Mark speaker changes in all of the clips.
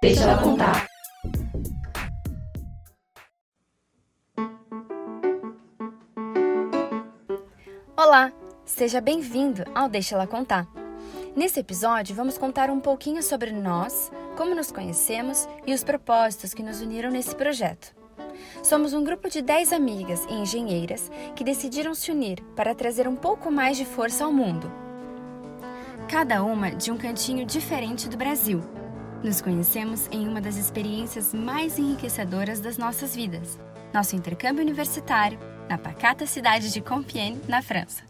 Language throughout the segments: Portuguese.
Speaker 1: Deixa ela contar.
Speaker 2: Olá, seja bem-vindo ao Deixa ela contar. Nesse episódio, vamos contar um pouquinho sobre nós, como nos conhecemos e os propósitos que nos uniram nesse projeto. Somos um grupo de 10 amigas e engenheiras que decidiram se unir para trazer um pouco mais de força ao mundo. Cada uma de um cantinho diferente do Brasil. Nos conhecemos em uma das experiências mais enriquecedoras das nossas vidas, nosso intercâmbio universitário na pacata cidade de Compiègne, na França.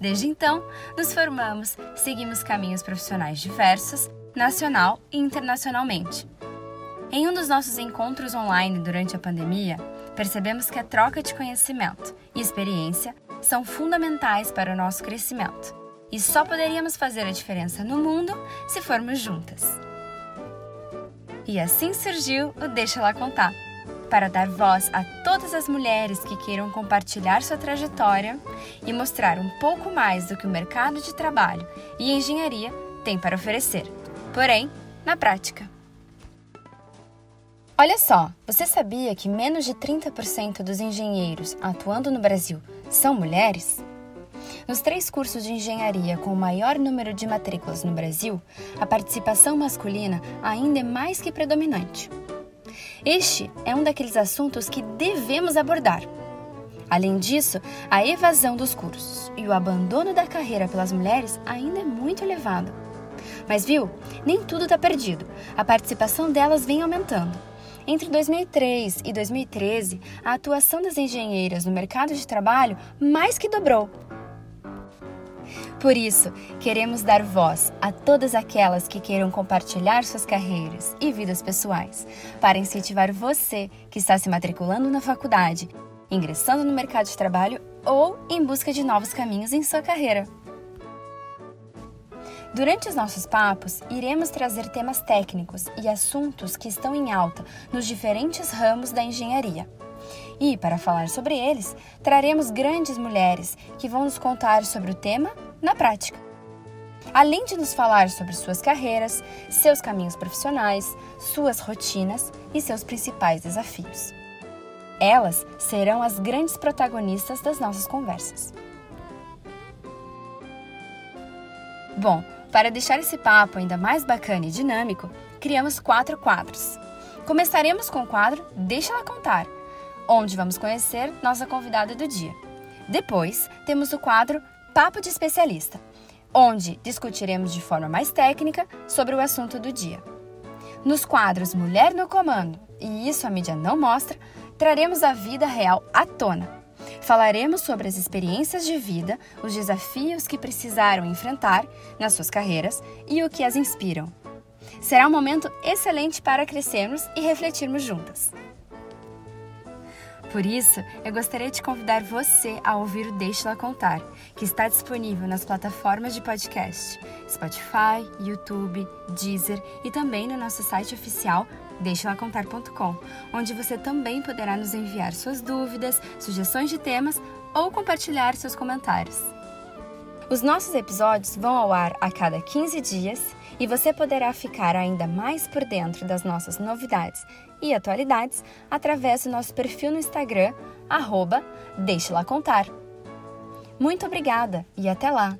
Speaker 2: Desde então, nos formamos, seguimos caminhos profissionais diversos, nacional e internacionalmente. Em um dos nossos encontros online durante a pandemia, percebemos que a troca de conhecimento e experiência são fundamentais para o nosso crescimento e só poderíamos fazer a diferença no mundo se formos juntas. E assim surgiu o Deixa Lá Contar para dar voz a todas as mulheres que queiram compartilhar sua trajetória e mostrar um pouco mais do que o mercado de trabalho e engenharia tem para oferecer, porém, na prática. Olha só, você sabia que menos de 30% dos engenheiros atuando no Brasil são mulheres? Nos três cursos de engenharia com o maior número de matrículas no Brasil, a participação masculina ainda é mais que predominante. Este é um daqueles assuntos que devemos abordar. Além disso, a evasão dos cursos e o abandono da carreira pelas mulheres ainda é muito elevado. Mas viu, nem tudo está perdido. A participação delas vem aumentando. Entre 2003 e 2013, a atuação das engenheiras no mercado de trabalho mais que dobrou. Por isso, queremos dar voz a todas aquelas que queiram compartilhar suas carreiras e vidas pessoais, para incentivar você que está se matriculando na faculdade, ingressando no mercado de trabalho ou em busca de novos caminhos em sua carreira. Durante os nossos papos, iremos trazer temas técnicos e assuntos que estão em alta nos diferentes ramos da engenharia. E, para falar sobre eles, traremos grandes mulheres que vão nos contar sobre o tema na prática. Além de nos falar sobre suas carreiras, seus caminhos profissionais, suas rotinas e seus principais desafios. Elas serão as grandes protagonistas das nossas conversas. Bom, para deixar esse papo ainda mais bacana e dinâmico, criamos quatro quadros. Começaremos com o quadro Deixa ela contar, onde vamos conhecer nossa convidada do dia. Depois, temos o quadro Papo de Especialista, onde discutiremos de forma mais técnica sobre o assunto do dia. Nos quadros Mulher no Comando e Isso a Mídia Não Mostra, traremos a vida real à tona Falaremos sobre as experiências de vida, os desafios que precisaram enfrentar nas suas carreiras e o que as inspiram. Será um momento excelente para crescermos e refletirmos juntas. Por isso, eu gostaria de convidar você a ouvir o Deixa Ela Contar, que está disponível nas plataformas de podcast Spotify, YouTube, Deezer e também no nosso site oficial deixalacontar.com, onde você também poderá nos enviar suas dúvidas, sugestões de temas ou compartilhar seus comentários. Os nossos episódios vão ao ar a cada 15 dias e você poderá ficar ainda mais por dentro das nossas novidades e atualidades através do nosso perfil no Instagram, arroba Deixa Lá Contar. Muito obrigada e até lá!